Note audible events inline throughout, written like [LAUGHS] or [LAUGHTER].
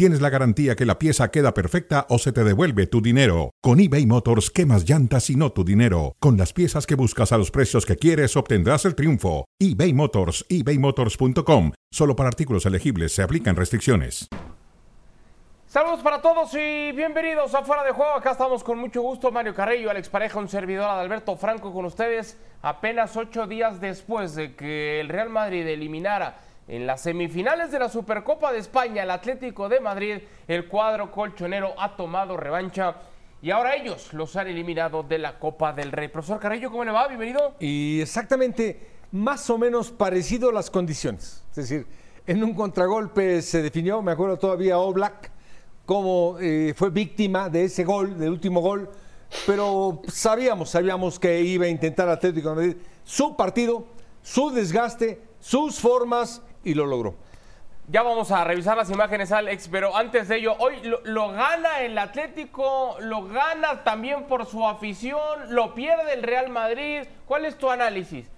tienes la garantía que la pieza queda perfecta o se te devuelve tu dinero. Con eBay Motors, quemas llantas y no tu dinero. Con las piezas que buscas a los precios que quieres, obtendrás el triunfo. eBay Motors, ebaymotors.com. Solo para artículos elegibles se aplican restricciones. Saludos para todos y bienvenidos a Fuera de Juego. Acá estamos con mucho gusto. Mario Carrillo, Alex Pareja, un servidor de Alberto Franco con ustedes. Apenas ocho días después de que el Real Madrid eliminara en las semifinales de la Supercopa de España el Atlético de Madrid, el cuadro colchonero ha tomado revancha. Y ahora ellos los han eliminado de la Copa del Rey. Profesor Carrillo, ¿cómo le va? Bienvenido. Y exactamente más o menos parecido las condiciones. Es decir, en un contragolpe se definió, me acuerdo todavía Oblak, como eh, fue víctima de ese gol, del último gol, pero sabíamos, sabíamos que iba a intentar Atlético de Madrid su partido, su desgaste, sus formas y lo logró. Ya vamos a revisar las imágenes, Alex, pero antes de ello, hoy lo, lo, gana el Atlético, lo gana también por su afición, lo pierde el Real Madrid. ¿Cuál es tu análisis?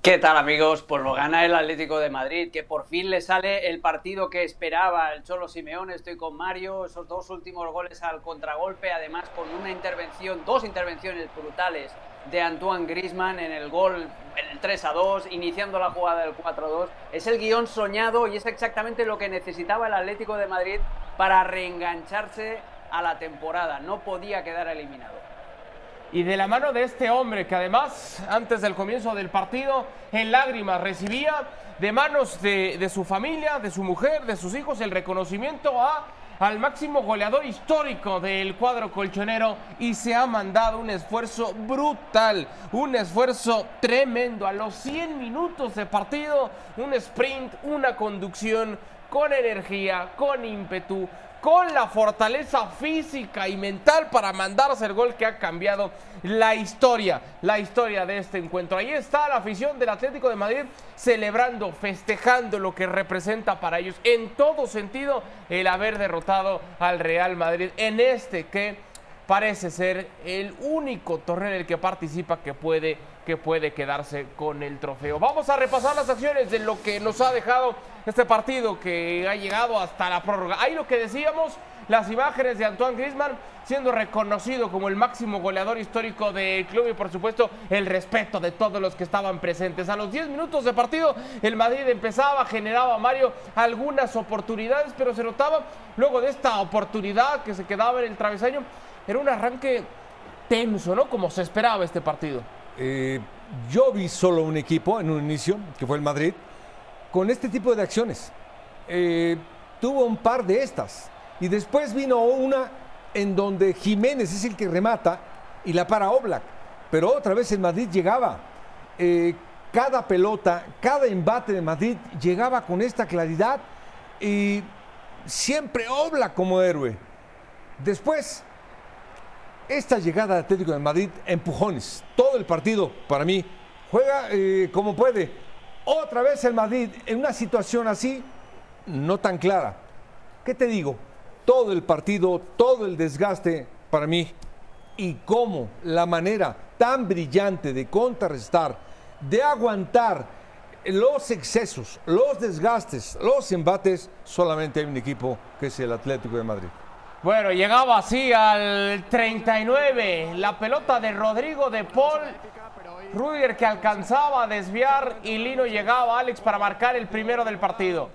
¿Qué tal amigos? Pues lo gana el Atlético de Madrid, que por fin le sale el partido que esperaba el Cholo Simeone. Estoy con Mario, esos dos últimos goles al contragolpe, además con una intervención, dos intervenciones brutales de Antoine Grisman en el gol, el 3 a 2, iniciando la jugada del 4 a 2. Es el guion soñado y es exactamente lo que necesitaba el Atlético de Madrid para reengancharse a la temporada. No podía quedar eliminado y de la mano de este hombre que además antes del comienzo del partido en lágrimas recibía de manos de, de, su familia, de su mujer, de sus hijos el reconocimiento a, al máximo goleador histórico del cuadro colchonero y se ha mandado un esfuerzo brutal, un esfuerzo tremendo. A los 100 minutos de partido, un sprint, una conducción con energía, con ímpetu, con la fortaleza física y mental para mandarse el gol que ha cambiado la historia, la historia de este encuentro. Ahí está la afición del Atlético de Madrid celebrando, festejando lo que representa para ellos en todo sentido el haber derrotado al Real Madrid en este que parece ser el único torneo en el que participa que puede, que puede quedarse con el trofeo. Vamos a repasar las acciones de lo que nos ha dejado este partido que ha llegado hasta la prórroga. Ahí lo que decíamos, las imágenes de Antoine Griezmann siendo reconocido como el máximo goleador histórico del club y por supuesto el respeto de todos los que estaban presentes. A los 10 minutos de partido el Madrid empezaba, generaba Mario algunas oportunidades, pero se notaba luego de esta oportunidad que se quedaba en el travesaño era un arranque tenso, ¿no? Como se esperaba este partido. Eh, yo vi solo un equipo en un inicio, que fue el Madrid, con este tipo de acciones. Eh, tuvo un par de estas. Y después vino una en donde Jiménez es el que remata y la para Oblak. Pero otra vez el Madrid llegaba. Eh, cada pelota, cada embate de Madrid llegaba con esta claridad y siempre Oblak como héroe. Después esta llegada de Atlético de Madrid, empujones, todo el partido para mí, juega eh, como puede. Otra vez el Madrid en una situación así, no tan clara. ¿Qué te digo? Todo el partido, todo el desgaste para mí y cómo la manera tan brillante de contrarrestar, de aguantar los excesos, los desgastes, los embates, solamente hay un equipo que es el Atlético de Madrid. Bueno, llegaba así al 39. La pelota de Rodrigo de Paul. Rudiger que alcanzaba a desviar y Lino llegaba, Alex, para marcar el primero del partido.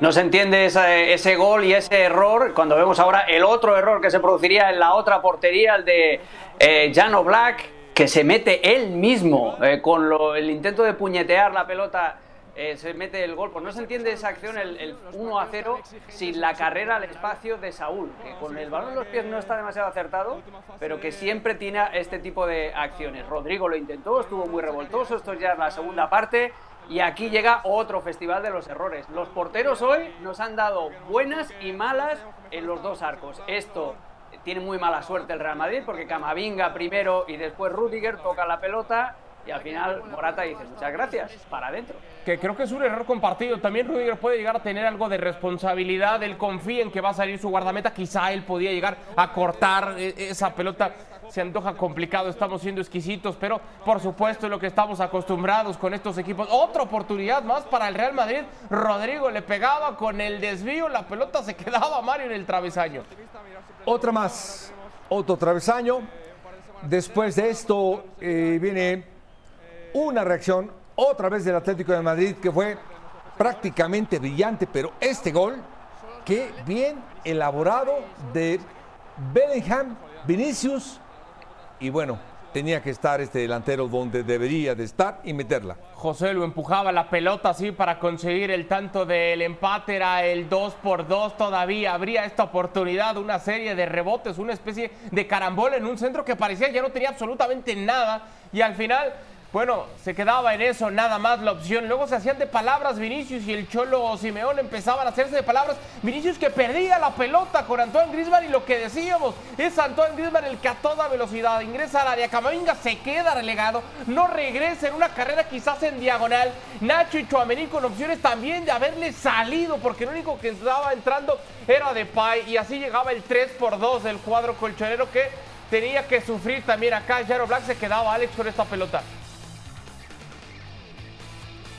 No se entiende ese, gol y ese error cuando vemos ahora el otro error que se produciría en la otra portería, el de eh, Jano Black, que se mete él mismo eh, con el intento de puñetear la pelota eh, se mete el gol. Pues no se entiende esa acción, el, 1 a 0, sin la carrera al espacio de Saúl, que con el balón en los pies no está demasiado acertado, pero que siempre tiene este tipo de acciones. Rodrigo lo intentó, estuvo muy revoltoso, esto ya es la segunda parte. Y aquí llega otro festival de los errores. Los porteros hoy nos han dado buenas y malas en los dos arcos. Esto tiene muy mala suerte el Real Madrid porque Camavinga primero y después Rudiger toca la pelota y al final Morata dice muchas gracias, para adentro. Que creo que es un error compartido. También Rudiger puede llegar a tener algo de responsabilidad. Él confía en que va a salir su guardameta. Quizá él podía llegar a cortar eh, esa pelota. Se antoja complicado, estamos siendo exquisitos, pero por supuesto es lo que estamos acostumbrados con estos equipos. Otra oportunidad más para el Real Madrid. Rodrigo le pegaba con el desvío, la pelota se quedaba Mario en el travesaño. Otra más, otro travesaño. Después de esto eh, viene una reacción otra vez del Atlético de Madrid que fue prácticamente brillante, pero este gol, qué bien elaborado de Bellingham, Vinicius, y bueno, tenía que estar este delantero donde debería de estar y meterla. José lo empujaba la pelota así para conseguir el tanto del empate, era el 2 por 2 todavía, habría esta oportunidad, una serie de rebotes, una especie de carambola en un centro que parecía ya no tenía absolutamente nada y al final bueno, se quedaba en eso, nada más la opción. Luego se hacían de palabras Vinicius y el Cholo Simeón empezaban a hacerse de palabras. Vinicius que perdía la pelota con Antoine Grisman y lo que decíamos es Antoine Grisman el que a toda velocidad ingresa al área. Camavinga se queda relegado, no regresa en una carrera quizás en diagonal. Nacho y Chuamení con opciones también de haberle salido porque el único que estaba entrando era de Pai y así llegaba el 3 por 2 del cuadro colchonero que tenía que sufrir también acá. Jaro Black se quedaba Alex con esta pelota.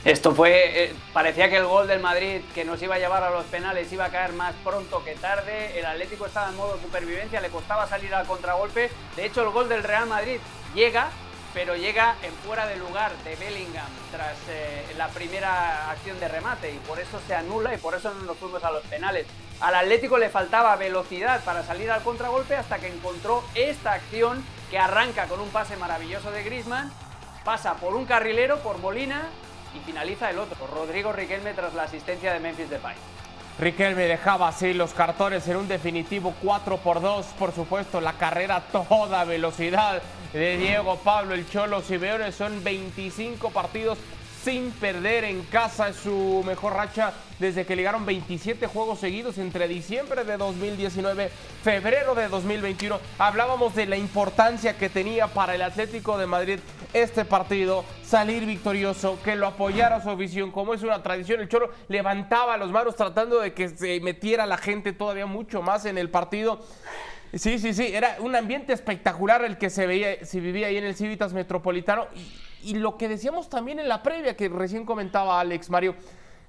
Esto fue, eh, parecía que el gol del Madrid que nos iba a llevar a los penales iba a caer más pronto que tarde. El Atlético estaba en modo supervivencia, le costaba salir al contragolpe. De hecho, el gol del Real Madrid llega, pero llega en fuera de lugar de Bellingham tras eh, la primera acción de remate y por eso se anula y por eso no nos fuimos a los penales. Al Atlético le faltaba velocidad para salir al contragolpe hasta que encontró esta acción que arranca con un pase maravilloso de Griezmann, pasa por un carrilero, por Molina y finaliza el otro, Rodrigo Riquelme tras la asistencia de Memphis Depay. Riquelme dejaba así los cartones en un definitivo 4 por 2, por supuesto, la carrera toda velocidad de Diego Pablo el Cholo Simeone son 25 partidos sin perder en casa. Es su mejor racha desde que llegaron 27 juegos seguidos entre diciembre de 2019, febrero de 2021. Hablábamos de la importancia que tenía para el Atlético de Madrid este partido, salir victorioso, que lo apoyara su afición, como es una tradición. El Cholo levantaba los manos tratando de que se metiera la gente todavía mucho más en el partido. Sí, sí, sí, era un ambiente espectacular el que se veía, se vivía ahí en el Civitas Metropolitano. Lo que decíamos también en la previa, que recién comentaba Alex Mario,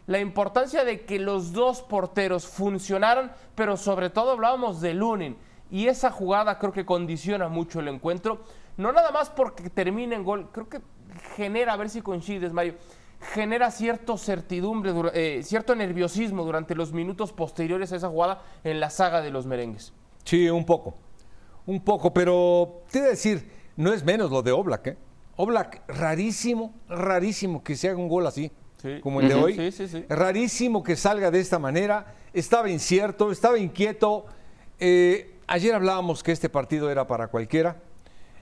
la importancia de que los dos porteros funcionaran, pero sobre todo hablábamos de Lunin. Y esa jugada creo que condiciona mucho el encuentro. No nada más porque termine en gol, creo que genera, a ver si coincides, Mario, genera cierto certidumbre, eh, cierto nerviosismo durante los minutos posteriores a esa jugada en la saga de los merengues. Sí, un poco. Un poco, pero te voy a decir, no es menos lo de Oblak, ¿eh? Oblak, rarísimo, rarísimo que se haga un gol así, como el de hoy. Sí, sí, sí. Rarísimo que salga de esta manera. Estaba incierto, estaba inquieto. Eh, ayer hablábamos que este partido era para cualquiera.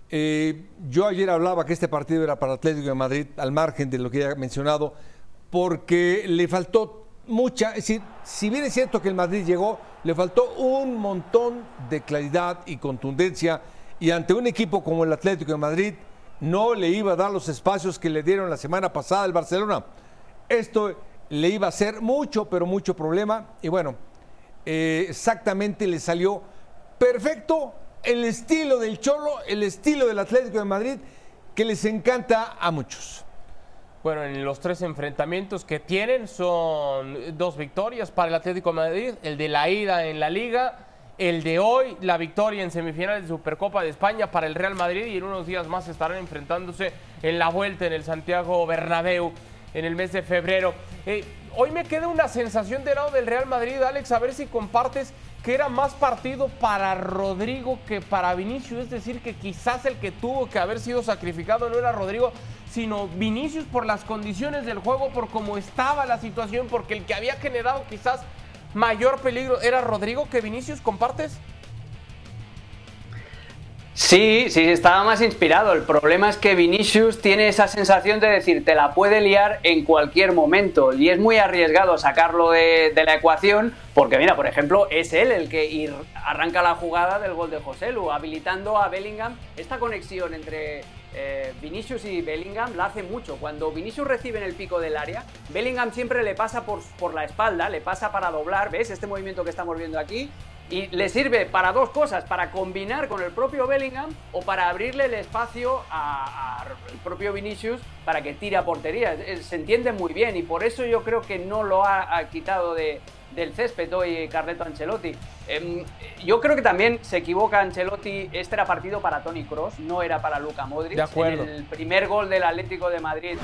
Eh, yo ayer hablaba que este partido era para Atlético de Madrid, al margen de lo que ya he mencionado, porque le faltó mucha, es decir, si bien es cierto que el Madrid llegó, le faltó un montón de claridad y contundencia y ante un equipo como el Atlético de Madrid no le iba a dar los espacios que le dieron la semana pasada al Barcelona. Esto le iba a hacer mucho, pero mucho problema y bueno, eh, exactamente le salió perfecto el estilo del Cholo, el estilo del Atlético de Madrid que les encanta a muchos. Bueno, en los tres enfrentamientos que tienen son dos victorias para el Atlético de Madrid, el de la ida en la liga, el de hoy, la victoria en semifinales de Supercopa de España para el Real Madrid y en unos días más estarán enfrentándose en la vuelta en el Santiago Bernabéu en el mes de febrero. Eh, hoy me queda una sensación del lado del Real Madrid, Alex, a ver si compartes que era más partido para Rodrigo que para Vinicius, es decir, que quizás el que tuvo que haber sido sacrificado no era Rodrigo, sino Vinicius por las condiciones del juego, por cómo estaba la situación, porque el que había generado quizás mayor peligro era Rodrigo que Vinicius, ¿compartes? Sí, sí, estaba más inspirado. El problema es que Vinicius tiene esa sensación de decir, te la puede liar en cualquier momento. Y es muy arriesgado sacarlo de, la ecuación, porque mira, por ejemplo, es él el que arranca la jugada del gol de José Lu, habilitando a Bellingham esta conexión entre eh, Vinicius y Bellingham la hacen mucho. Cuando Vinicius recibe en el pico del área, Bellingham siempre le pasa por, por la espalda, le pasa para doblar, ¿ves? Este movimiento que estamos viendo aquí, y le sirve para dos cosas, para combinar con el propio Bellingham o para abrirle el espacio al propio Vinicius para que tire a portería. Se entiende muy bien y por eso yo creo que no lo ha, quitado de, del césped hoy Carleto Ancelotti. Em, yo creo que también se equivoca Ancelotti, este era partido para Tony Cross, no era para Luca Modric. De acuerdo. el primer gol del Atlético de Madrid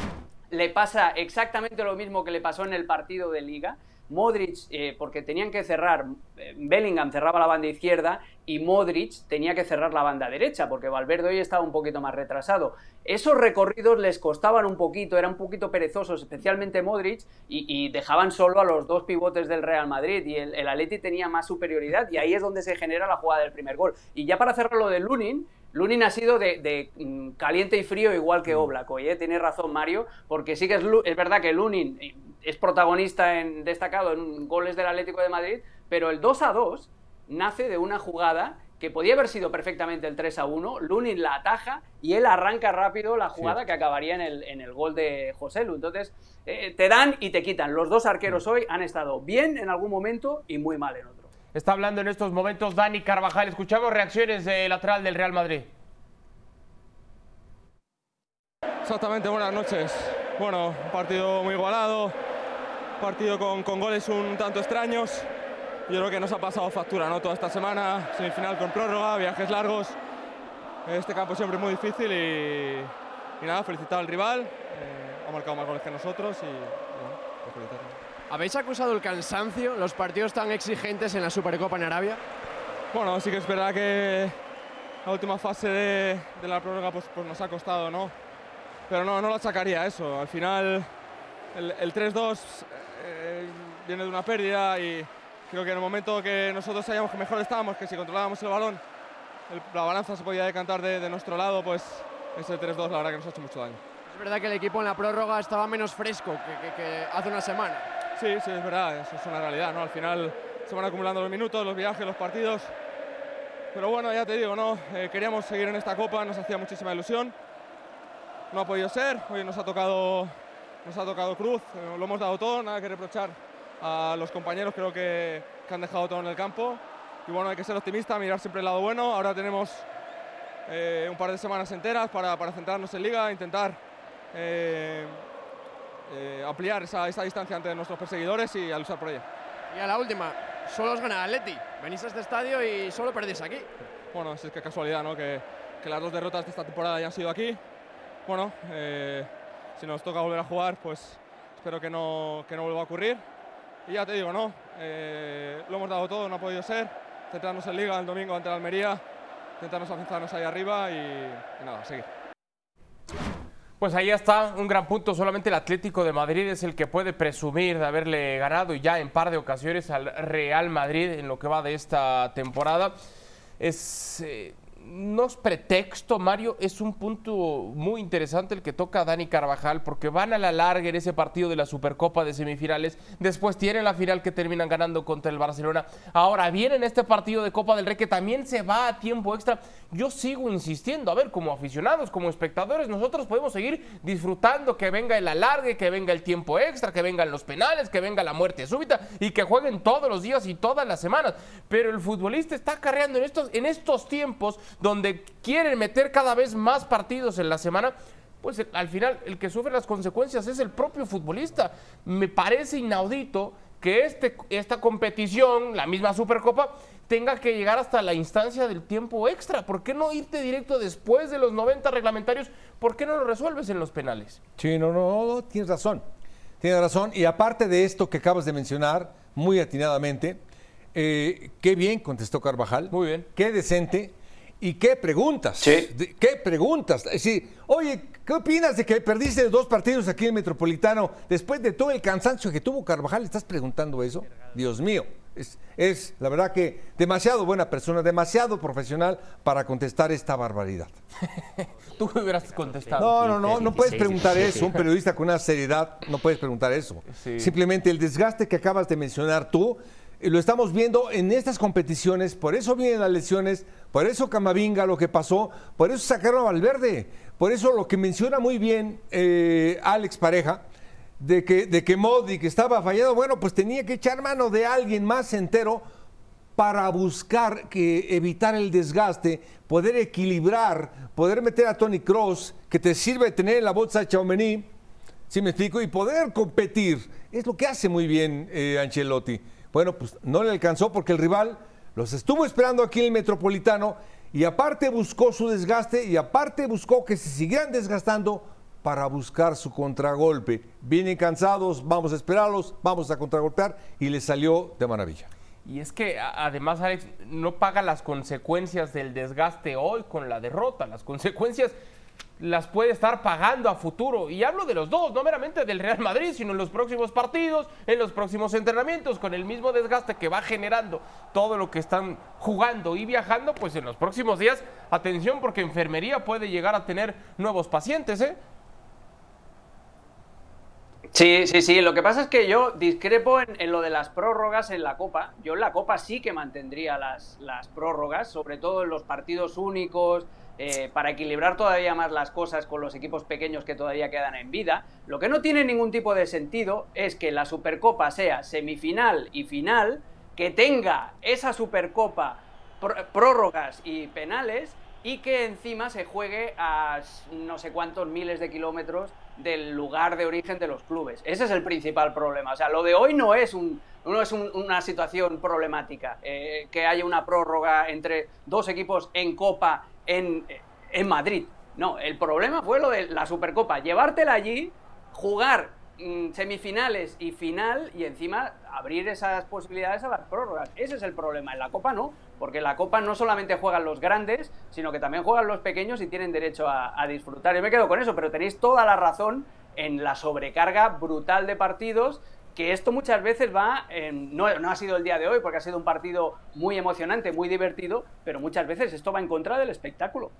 le pasa exactamente lo mismo que le pasó en el partido de liga. Modric, eh, porque tenían que cerrar, eh, Bellingham cerraba la banda izquierda y Modric tenía que cerrar la banda derecha, porque Valverde hoy estaba un poquito más retrasado. Esos recorridos les costaban un poquito, eran un poquito perezosos, especialmente Modric, y, dejaban solo a los dos pivotes del Real Madrid, y el, el Atleti tenía más superioridad, y ahí es donde se genera la jugada del primer gol. Y ya para cerrar lo de Lunin, Lunin ha sido de, mm, caliente y frío igual que mm. Oblak ¿eh? tiene razón Mario, porque sí que es, es verdad que Lunin es protagonista en, destacado en goles del Atlético de Madrid, pero el 2 a 2 nace de una jugada que podía haber sido perfectamente el 3 a 1, Lunin la ataja y él arranca rápido la jugada que acabaría en el, en el, gol de José Lu. Entonces, eh, te dan y te quitan. Los dos arqueros hoy han estado bien en algún momento y muy mal en otro. Está hablando en estos momentos Dani Carvajal. Escuchamos reacciones de lateral del Real Madrid. Exactamente, buenas noches. Bueno, un partido muy igualado, partido con, con, goles un tanto extraños. Yo creo que nos ha pasado factura ¿no? toda esta semana, semifinal con prórroga, viajes largos. Este campo siempre es muy difícil y, y nada, felicitar al rival. Eh, ha marcado más goles que nosotros y bueno, pues ¿Habéis acusado el cansancio, los partidos tan exigentes en la Supercopa en Arabia? Bueno, sí que es verdad que la última fase de, de la prórroga pues, pues, nos ha costado, ¿no? Pero no, no lo sacaría eso. Al final el, el 3-2 eh, viene de una pérdida y creo que en el momento que nosotros sabíamos que mejor estábamos, que si controlábamos el balón, la balanza se podía decantar de, nuestro lado, pues ese 3-2 la verdad que nos ha hecho mucho daño. Es verdad que el equipo en la prórroga estaba menos fresco que, hace una semana. Sí, sí, es verdad, eso es una realidad, ¿no? Al final se van acumulando los minutos, los viajes, los partidos. Pero bueno, ya te digo, ¿no? Eh, queríamos seguir en esta copa, nos hacía muchísima ilusión. No ha podido ser, hoy nos ha tocado nos ha tocado cruz, eh, lo hemos dado todo, nada que reprochar a los compañeros, creo que, han dejado todo en el campo. Y bueno, hay que ser optimista, mirar siempre el lado bueno. Ahora tenemos eh, un par de semanas enteras para, para centrarnos en liga, intentar eh, ampliar esa, esa, distancia ante nuestros perseguidores y a luchar por ella. Y a la última, solo os gana Atleti. Venís a este estadio y solo perdéis aquí. Bueno, es que casualidad, ¿no? Que, que las dos derrotas de esta temporada ya han sido aquí. Bueno, si nos toca volver a jugar, pues espero que no, que no vuelva a ocurrir. Y ya te digo, no, eh, lo hemos dado todo, no ha podido ser. Centrarnos en Liga el domingo ante la Almería, intentarnos afianzarnos ahí arriba y, y nada, seguir. Pues ahí está, un gran punto. Solamente el Atlético de Madrid es el que puede presumir de haberle ganado ya en par de ocasiones al Real Madrid en lo que va de esta temporada. Es eh, no es pretexto, Mario, es un punto muy interesante el que toca Dani Carvajal, porque van a la larga en ese partido de la Supercopa de semifinales, después tienen la final que terminan ganando contra el Barcelona, ahora vienen este partido de Copa del Rey que también se va a tiempo extra. Yo sigo insistiendo, a ver, como aficionados, como espectadores, nosotros podemos seguir disfrutando que venga el alargue, que venga el tiempo extra, que vengan los penales, que venga la muerte súbita y que jueguen todos los días y todas las semanas. Pero el futbolista está carreando en estos, en estos tiempos donde quieren meter cada vez más partidos en la semana, pues al final el que sufre las consecuencias es el propio futbolista. Me parece inaudito que este, esta competición, la misma Supercopa, tenga que llegar hasta la instancia del tiempo extra. ¿Por qué no irte directo después de los 90 reglamentarios? ¿Por qué no lo resuelves en los penales? Sí, no, no, tienes razón. Tienes razón. Y aparte de esto que acabas de mencionar, muy atinadamente, eh, qué bien contestó Carvajal. Muy bien. Qué decente. ¿Y qué preguntas? ¿Qué preguntas? Es decir, oye, ¿qué opinas de que perdiste dos partidos aquí en Metropolitano después de todo el cansancio que tuvo Carvajal? ¿Estás preguntando eso? Dios mío. Es, la verdad que demasiado buena persona, demasiado profesional para contestar esta barbaridad. [LAUGHS] Tú me hubieras contestado. No, no, no, no puedes preguntar eso. Un periodista con una seriedad no puedes preguntar eso. Simplemente el desgaste que acabas de mencionar tú lo estamos viendo en estas competiciones, por eso vienen las lesiones, por eso Camavinga lo que pasó, por eso sacaron a Valverde, por eso lo que menciona muy bien eh, Alex Pareja, de que, de que Modric estaba fallado, bueno, pues tenía que echar mano de alguien más entero para buscar que evitar el desgaste, poder equilibrar, poder meter a Tony Cross, que te sirve tener en la bolsa a Chaumení, ¿sí me explico? Y poder competir. Es lo que hace muy bien eh, Ancelotti. Bueno, pues no le alcanzó porque el rival los estuvo esperando aquí en el Metropolitano y aparte buscó su desgaste y aparte buscó que se siguieran desgastando para buscar su contragolpe. Vienen cansados, vamos a esperarlos, vamos a contragolpear y le salió de maravilla. Y es que además Alex no paga las consecuencias del desgaste hoy con la derrota, las consecuencias las puede estar pagando a futuro. Y hablo de los dos, no meramente del Real Madrid, sino en los próximos partidos, en los próximos entrenamientos, con el mismo desgaste que va generando todo lo que están jugando y viajando, pues en los próximos días, atención porque enfermería puede llegar a tener nuevos pacientes, ¿eh? Sí, sí, sí. Lo que pasa es que yo discrepo en, lo de las prórrogas en la Copa. Yo en la Copa sí que mantendría las, las prórrogas, sobre todo en los partidos únicos, eh, para equilibrar todavía más las cosas con los equipos pequeños que todavía quedan en vida. Lo que no tiene ningún tipo de sentido es que la Supercopa sea semifinal y final, que tenga esa Supercopa prórrogas y penales y que encima se juegue a no sé cuántos miles de kilómetros del lugar de origen de los clubes. Ese es el principal problema. O sea, lo de hoy no es, un, una situación problemática. Eh, que haya una prórroga entre dos equipos en Copa en, Madrid. No, el problema fue lo de la Supercopa. Llevártela allí, jugar mm, semifinales y final y encima abrir esas posibilidades a las prórrogas. Ese es el problema. En la Copa no, porque en la Copa no solamente juegan los grandes, sino que también juegan los pequeños y tienen derecho a, a disfrutar. Yo me quedo con eso, pero tenéis toda la razón en la sobrecarga brutal de partidos que esto muchas veces va, no, no, ha sido el día de hoy porque ha sido un partido muy emocionante, muy divertido, pero muchas veces esto va en contra del espectáculo.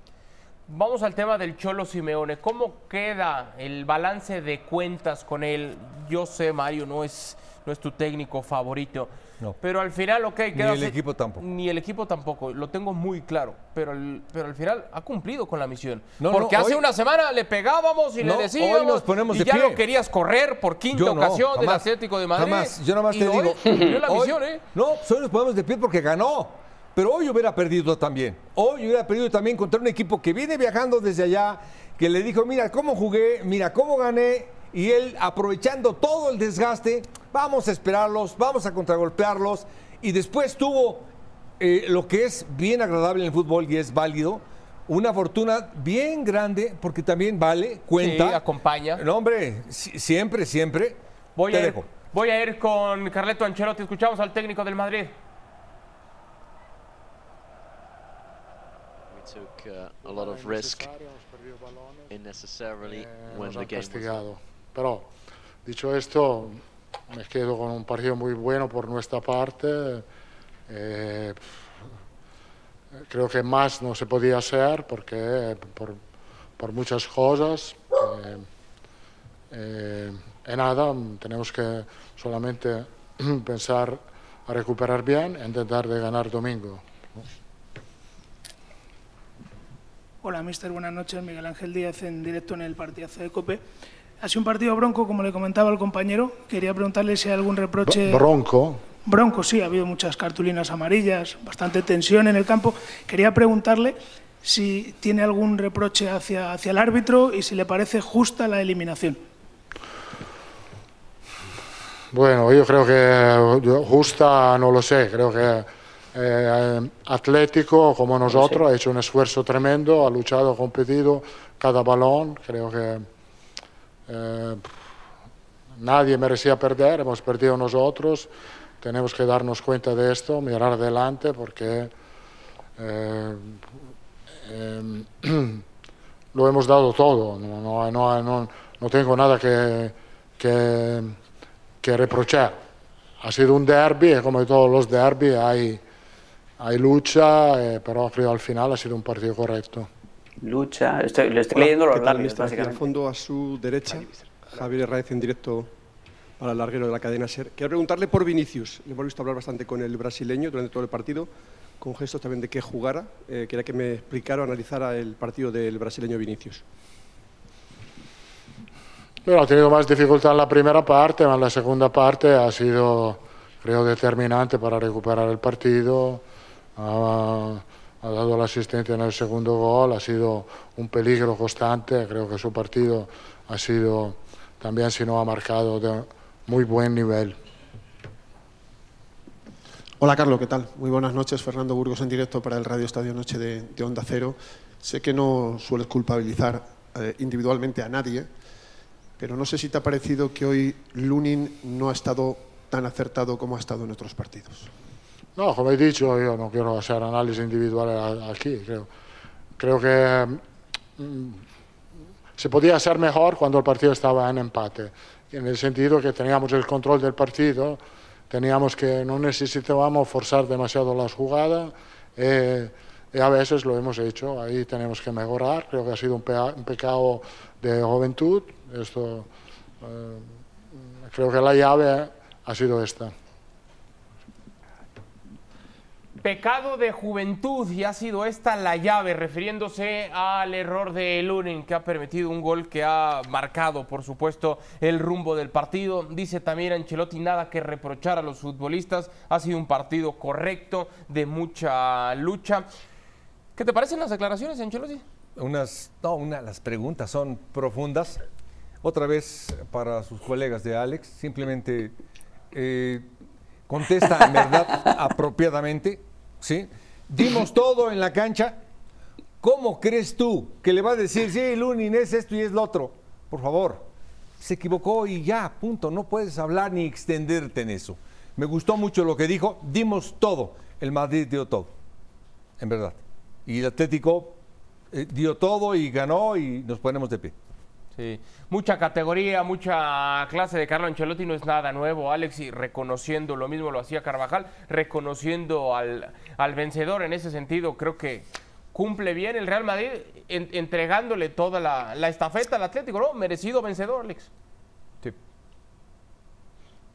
Vamos al tema del Cholo Simeone. ¿Cómo queda el balance de cuentas con él? Yo sé, Mario, no es, no es tu técnico favorito, no. Pero al final, ok, queda. Ni el equipo tampoco. Ni el equipo tampoco, lo tengo muy claro. Pero, pero al final ha cumplido con la misión. Porque hace una semana le pegábamos y le decíamos. Hoy nos ponemos y ya lo querías correr por quinta ocasión del Atlético de Madrid. Jamás, yo nada más te digo. la misión, ¿eh? No, solo nos ponemos de pie porque ganó. Pero hoy hubiera perdido también. Hoy hubiera perdido también contra un equipo que viene viajando desde allá, que le dijo: Mira cómo jugué, mira cómo gané y él aprovechando todo el desgaste, vamos a esperarlos, vamos a contragolpearlos y después tuvo eh, lo que es bien agradable en el fútbol y es válido, una fortuna bien grande porque también vale, cuenta. Sí, acompaña. No, hombre, siempre, siempre. Voy, a ir, voy a ir con Carleto Ancelotti, escuchamos al técnico del Madrid. We took uh, a lot of risk unnecessarily when the game was Pero dicho esto, me quedo con un partido muy bueno por nuestra parte. Eh, creo que más no se podía hacer porque por, muchas cosas. Eh, eh, en nada, tenemos que solamente [CLEARS THROAT] pensar a recuperar bien e intentar de ganar domingo. Hola, mister. Buenas noches. Miguel Ángel Díaz en directo en el partidazo de COPE. Ha sido un partido bronco, como le comentaba el compañero. Quería preguntarle si hay algún reproche. Bronco. Bronco, sí, ha habido muchas cartulinas amarillas, bastante tensión en el campo. Quería preguntarle si tiene algún reproche hacia, hacia el árbitro y si le parece justa la eliminación. Bueno, yo creo que justa no lo sé, creo que eh, Atlético como nosotros ha hecho un esfuerzo tremendo, ha luchado, ha competido cada balón, creo que eh, nadie merecía perder, hemos perdido nosotros, tenemos que darnos cuenta de esto, mirar adelante porque eh, eh, [CLEARS THROAT] lo hemos dado todo, no, no, no, no tengo nada que, que, que, reprochar. Ha sido un derby, como todos los derby hay, hay lucha, pero creo al final ha sido un partido correcto lucha. Estoy, le estoy leyendo los labios, básicamente. Al fondo a su derecha, Javier Herráez en directo para el larguero de la cadena SER. Quiero preguntarle por Vinicius. Le hemos visto hablar bastante con el brasileño durante todo el partido, con gestos también de que jugara. Eh, quería que me explicara o analizara el partido del brasileño Vinicius. Bueno, ha tenido más dificultad en la primera parte, pero en la segunda parte ha sido, creo, determinante para recuperar el partido. Ha, ha dado la asistencia en el segundo gol, ha sido un peligro constante. Creo que su partido ha sido también, si no ha marcado, de muy buen nivel. Hola Carlos, ¿qué tal? Muy buenas noches, Fernando Burgos en directo para el Radio Estadio Noche de, de Onda Cero. Sé que no sueles culpabilizar eh, individualmente a nadie, pero no sé si te ha parecido que hoy Lunin no ha estado tan acertado como ha estado en otros partidos. No, como he dicho, yo no quiero hacer análisis individuales aquí. Creo, que mm, se podía hacer mejor cuando el partido estaba en empate, en el sentido que teníamos el control del partido, teníamos que no necesitábamos forzar demasiado las jugadas eh, y a veces lo hemos hecho, ahí tenemos que mejorar, creo que ha sido un pecado de juventud, esto, eh, creo que la llave ha sido esta. Pecado de juventud y ha sido esta la llave, refiriéndose al error de Lunin, que ha permitido un gol que ha marcado, por supuesto, el rumbo del partido. Dice también Ancelotti nada que reprochar a los futbolistas. Ha sido un partido correcto, de mucha lucha. ¿Qué te parecen las declaraciones, Ancelotti? Unas, no, una, las preguntas son profundas. Otra vez para sus colegas de Alex, simplemente eh, contesta en verdad [LAUGHS] apropiadamente, ¿sí? Dimos todo en la cancha. ¿Cómo crees tú que le va a decir, sí, Lunin es esto y es lo otro? Por favor, se equivocó y ya, punto. No puedes hablar ni extenderte en eso. Me gustó mucho lo que dijo, dimos todo. El Madrid dio todo, en verdad. Y el Atlético eh, dio todo y ganó y nos ponemos de pie. Sí, mucha categoría, mucha clase de Carlo Ancelotti no es nada nuevo, Alex, y reconociendo lo mismo lo hacía Carvajal, reconociendo al, al vencedor en ese sentido, creo que cumple bien el Real Madrid en- entregándole toda la, la estafeta al Atlético, ¿no? Merecido vencedor, Alex.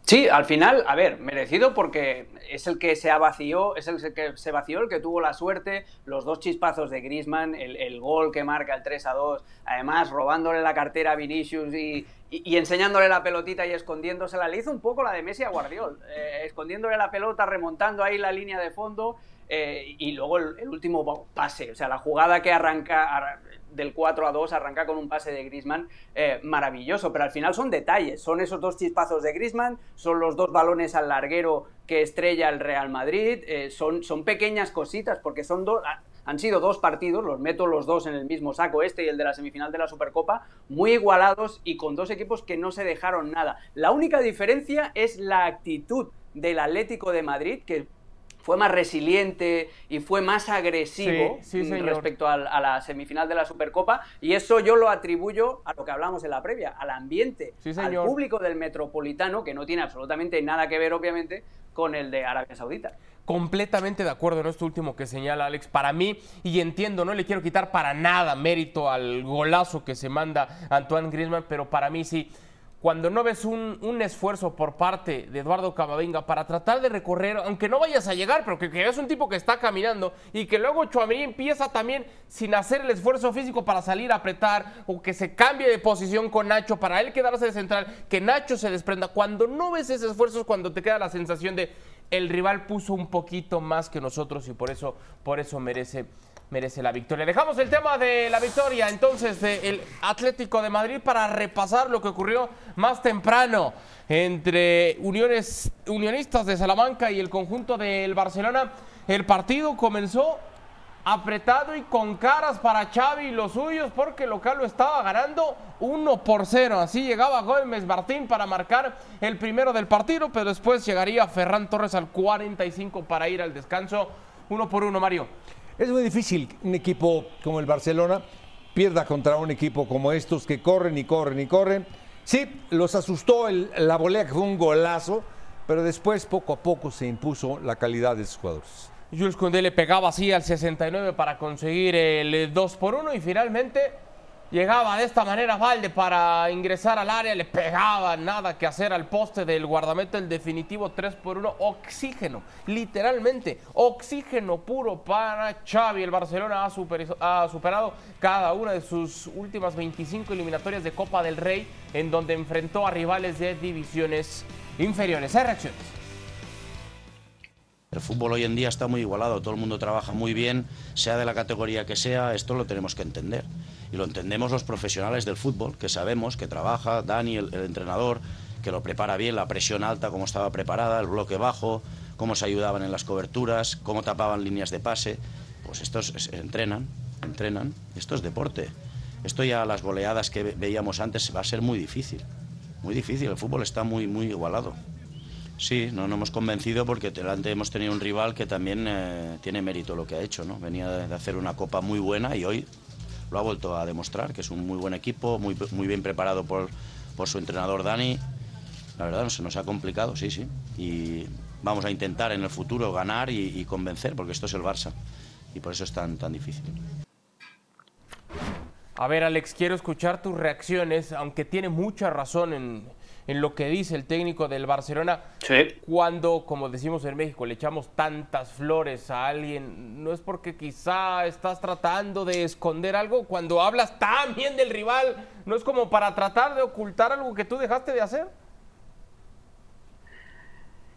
Sí, al final, a ver, merecido porque es el que se ha vació, es el que se vació, el que tuvo la suerte, los dos chispazos de Griezmann, el, gol que marca el 3 a 2, además robándole la cartera a Vinicius y, y- enseñándole la pelotita y escondiéndosela. Le hizo un poco la de Messi a Guardiol, eh, escondiéndole la pelota, remontando ahí la línea de fondo eh, y luego el, el último pase, o sea, la jugada que arranca arra- del 4 a 2, arranca con un pase de Griezmann eh, maravilloso, pero al final son detalles, son esos dos chispazos de Griezmann, son los dos balones al larguero que estrella el Real Madrid, eh, son, son pequeñas cositas, porque son dos, han sido dos partidos, los meto los dos en el mismo saco, este y el de la semifinal de la Supercopa, muy igualados y con dos equipos que no se dejaron nada. La única diferencia es la actitud del Atlético de Madrid, que fue más resiliente y fue más agresivo Sí, sí, mm, respecto a, la semifinal de la Supercopa y eso yo lo atribuyo a lo que hablamos en la previa, al ambiente, Sí, al público del Metropolitano, que no tiene absolutamente nada que ver obviamente con el de Arabia Saudita. Completamente de acuerdo en esto último que señala Alex. Para mí, y entiendo, no le quiero quitar para nada mérito al golazo que se manda Antoine Griezmann, pero para mí sí. Cuando no ves un, esfuerzo por parte de Eduardo Camavinga para tratar de recorrer, aunque no vayas a llegar, pero que, que veas un tipo que está caminando y que luego Chouameni empieza también sin hacer el esfuerzo físico para salir a apretar o que se cambie de posición con Nacho para él quedarse de central, que Nacho se desprenda. Cuando no ves ese esfuerzo es cuando te queda la sensación de el rival puso un poquito más que nosotros y por eso, por eso merece, merece la victoria. Dejamos el tema de la victoria entonces del Atlético de Madrid para repasar lo que ocurrió más temprano entre uniones, unionistas de Salamanca y el conjunto del Barcelona. El partido comenzó apretado y con caras para Xavi y los suyos porque local lo estaba ganando 1 por 0. Así llegaba Gómez Martín para marcar el primero del partido, pero después llegaría Ferran Torres al 45 para ir al descanso. Uno por uno, Mario. Es muy difícil que un equipo como el Barcelona pierda contra un equipo como estos que corren y corren y corren. Sí, los asustó la volea que fue un golazo, pero después poco a poco se impuso la calidad de sus jugadores. Jules Koundé le pegaba así al 69 para conseguir el 2 por 1 y finalmente Llegaba de esta manera Valde para ingresar al área, le pegaba nada que hacer al poste del guardameta, el definitivo 3 por 1, oxígeno, literalmente, oxígeno puro para Xavi. El Barcelona ha, ha superado cada una de sus últimas 25 eliminatorias de Copa del Rey, en donde enfrentó a rivales de divisiones inferiores. Hay reacciones. El fútbol hoy en día está muy igualado, todo el mundo trabaja muy bien, sea de la categoría que sea, esto lo tenemos que entender y lo entendemos los profesionales del fútbol, que sabemos que trabaja, Dani, el, entrenador, que lo prepara bien, la presión alta, cómo estaba preparada, el bloque bajo, cómo se ayudaban en las coberturas, cómo tapaban líneas de pase. Pues estos entrenan, entrenan, esto es deporte. Esto ya las goleadas que veíamos antes va a ser muy difícil, muy difícil, el fútbol está muy, muy igualado. Sí, no nos hemos convencido porque delante hemos tenido un rival que también eh, tiene mérito lo que ha hecho, ¿no? Venía de hacer una copa muy buena y hoy lo ha vuelto a demostrar, que es un muy buen equipo, muy, muy bien preparado por, por su entrenador Dani. La verdad, se nos ha complicado, sí, sí. Y vamos a intentar en el futuro ganar y, convencer, porque esto es el Barça. Y por eso es tan, tan difícil. A ver, Alex, quiero escuchar tus reacciones, aunque tiene mucha razón en, en lo que dice el técnico del Barcelona. Cuando, como decimos en México, le echamos tantas flores a alguien, no es porque quizá estás tratando de esconder algo. Cuando hablas tan bien del rival, no es como para tratar de ocultar algo que tú dejaste de hacer.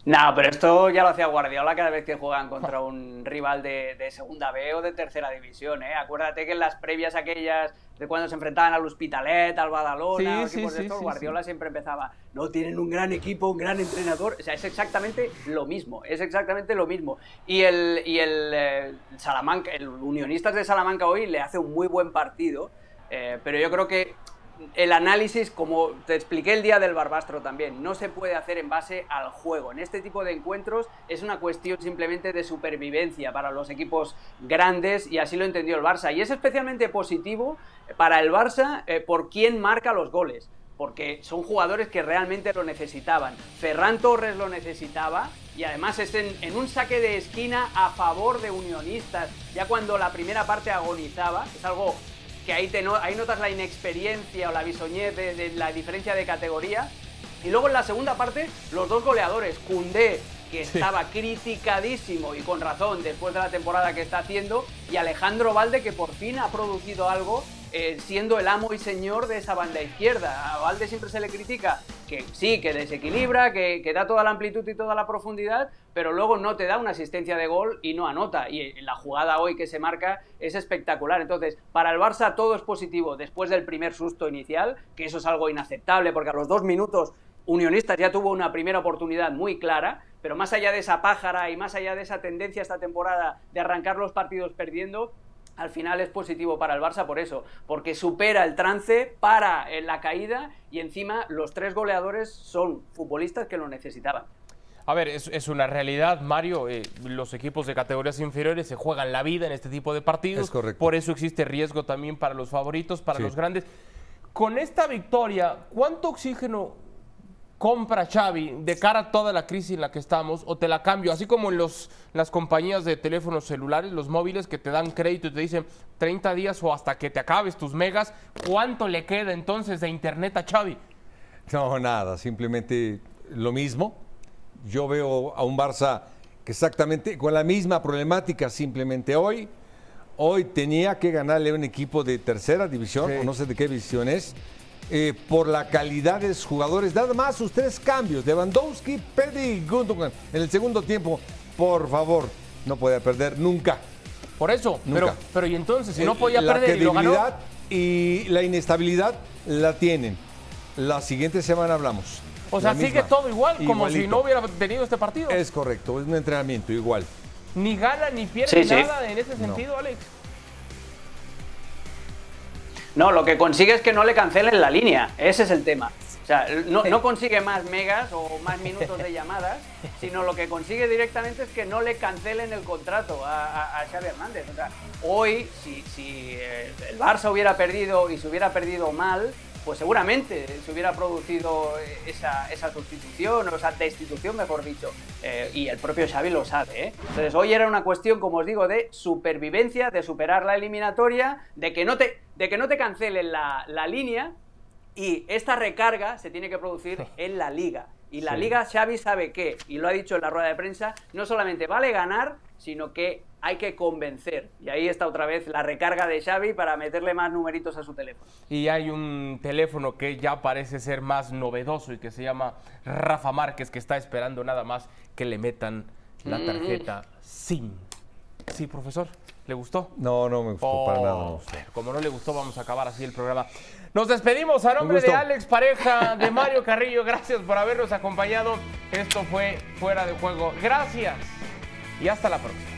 No, pero esto ya lo hacía Guardiola cada vez que juegan contra un rival de, segunda B o de tercera división. ¿eh? Acuérdate que en las previas aquellas de cuando se enfrentaban al Hospitalet, al Badalona, estos, Guardiola siempre empezaba, no, tienen un gran equipo, un gran entrenador. O sea, es exactamente lo mismo, es exactamente lo mismo. Y el, y el eh, Salamanca, el Unionistas de Salamanca hoy le hace un muy buen partido, eh, pero yo creo que el análisis, como te expliqué el día del Barbastro también, no se puede hacer en base al juego. En este tipo de encuentros es una cuestión simplemente de supervivencia para los equipos grandes y así lo entendió el Barça. Y es especialmente positivo para el Barça eh, por quién marca los goles, porque son jugadores que realmente lo necesitaban. Ferran Torres lo necesitaba y además es en, un saque de esquina a favor de unionistas, ya cuando la primera parte agonizaba, es algo que ahí, te ahí notas la inexperiencia o la bisoñez de, la diferencia de categoría. Y luego en la segunda parte, los dos goleadores, Cundé, que estaba criticadísimo y con razón después de la temporada que está haciendo, y Alejandro Valde, que por fin ha producido algo eh, siendo el amo y señor de esa banda izquierda. A Valde siempre se le critica que sí, que desequilibra, que, da toda la amplitud y toda la profundidad, pero luego no te da una asistencia de gol y no anota. Y la jugada hoy que se marca es espectacular. Entonces, para el Barça todo es positivo después del primer susto inicial, que eso es algo inaceptable porque a los dos minutos Unionistas ya tuvo una primera oportunidad muy clara, pero más allá de esa pájara y más allá de esa tendencia esta temporada de arrancar los partidos perdiendo, al final es positivo para el Barça por eso, porque supera el trance, para en la caída y encima los tres goleadores son futbolistas que lo necesitaban. A ver, es, una realidad, Mario. Eh, los equipos de categorías inferiores se juegan la vida en este tipo de partidos. Es correcto. Por eso existe riesgo también para los favoritos, para los grandes. Con esta victoria, ¿cuánto oxígeno compra Xavi de cara a toda la crisis en la que estamos o te la cambio, así como en los, las compañías de teléfonos celulares, los móviles que te dan crédito y te dicen 30 días o hasta que te acabes tus megas, ¿cuánto le queda entonces de internet a Xavi? No, nada, simplemente lo mismo. Yo veo a un Barça que exactamente con la misma problemática, simplemente hoy. Hoy tenía que ganarle a un equipo de tercera división, o no sé de qué división es, eh, por la calidad de sus jugadores. Nada más sus tres cambios, Lewandowski, Pedri y Gundogan. En el segundo tiempo, por favor, no podía perder nunca. Por eso, Pero, pero y entonces, si no podía la perder y lo y la inestabilidad la tienen. La siguiente semana hablamos. O sea, sigue todo igual, como si no hubiera tenido este partido. Es correcto, es un entrenamiento igual. Ni gana ni pierde nada en ese sentido, Alex. No, lo que consigue es que no le cancelen la línea. Ese es el tema. O sea, no, consigue más megas o más minutos de llamadas, [LAUGHS] sino lo que consigue directamente es que no le cancelen el contrato a, Xavi Hernández. O sea, hoy, si, si, eh, el Barça hubiera perdido y se hubiera perdido mal, pues seguramente se hubiera producido esa, esa sustitución o esa destitución, mejor dicho. Eh, y el propio Xavi lo sabe. ¿eh? Entonces hoy era una cuestión, como os digo, de supervivencia, de superar la eliminatoria, de que no te, de que no te cancelen la, la línea y esta recarga se tiene que producir [LAUGHS] en la liga. Y la liga Xavi sabe que, y lo ha dicho en la rueda de prensa, no solamente vale ganar, sino que hay que convencer. Y ahí está otra vez la recarga de Xavi para meterle más numeritos a su teléfono. Y hay un teléfono que ya parece ser más novedoso y que se llama Rafa Márquez, que está esperando nada más que le metan la Mm. tarjeta SIM. Sí, profesor, ¿le gustó? No, no me gustó para nada. no. Oh, Como no le gustó, vamos a acabar así el programa. Nos despedimos a nombre de Alex Pareja, de Mario Carrillo. Gracias por habernos acompañado. Esto fue Fuera de Juego. Gracias y hasta la próxima.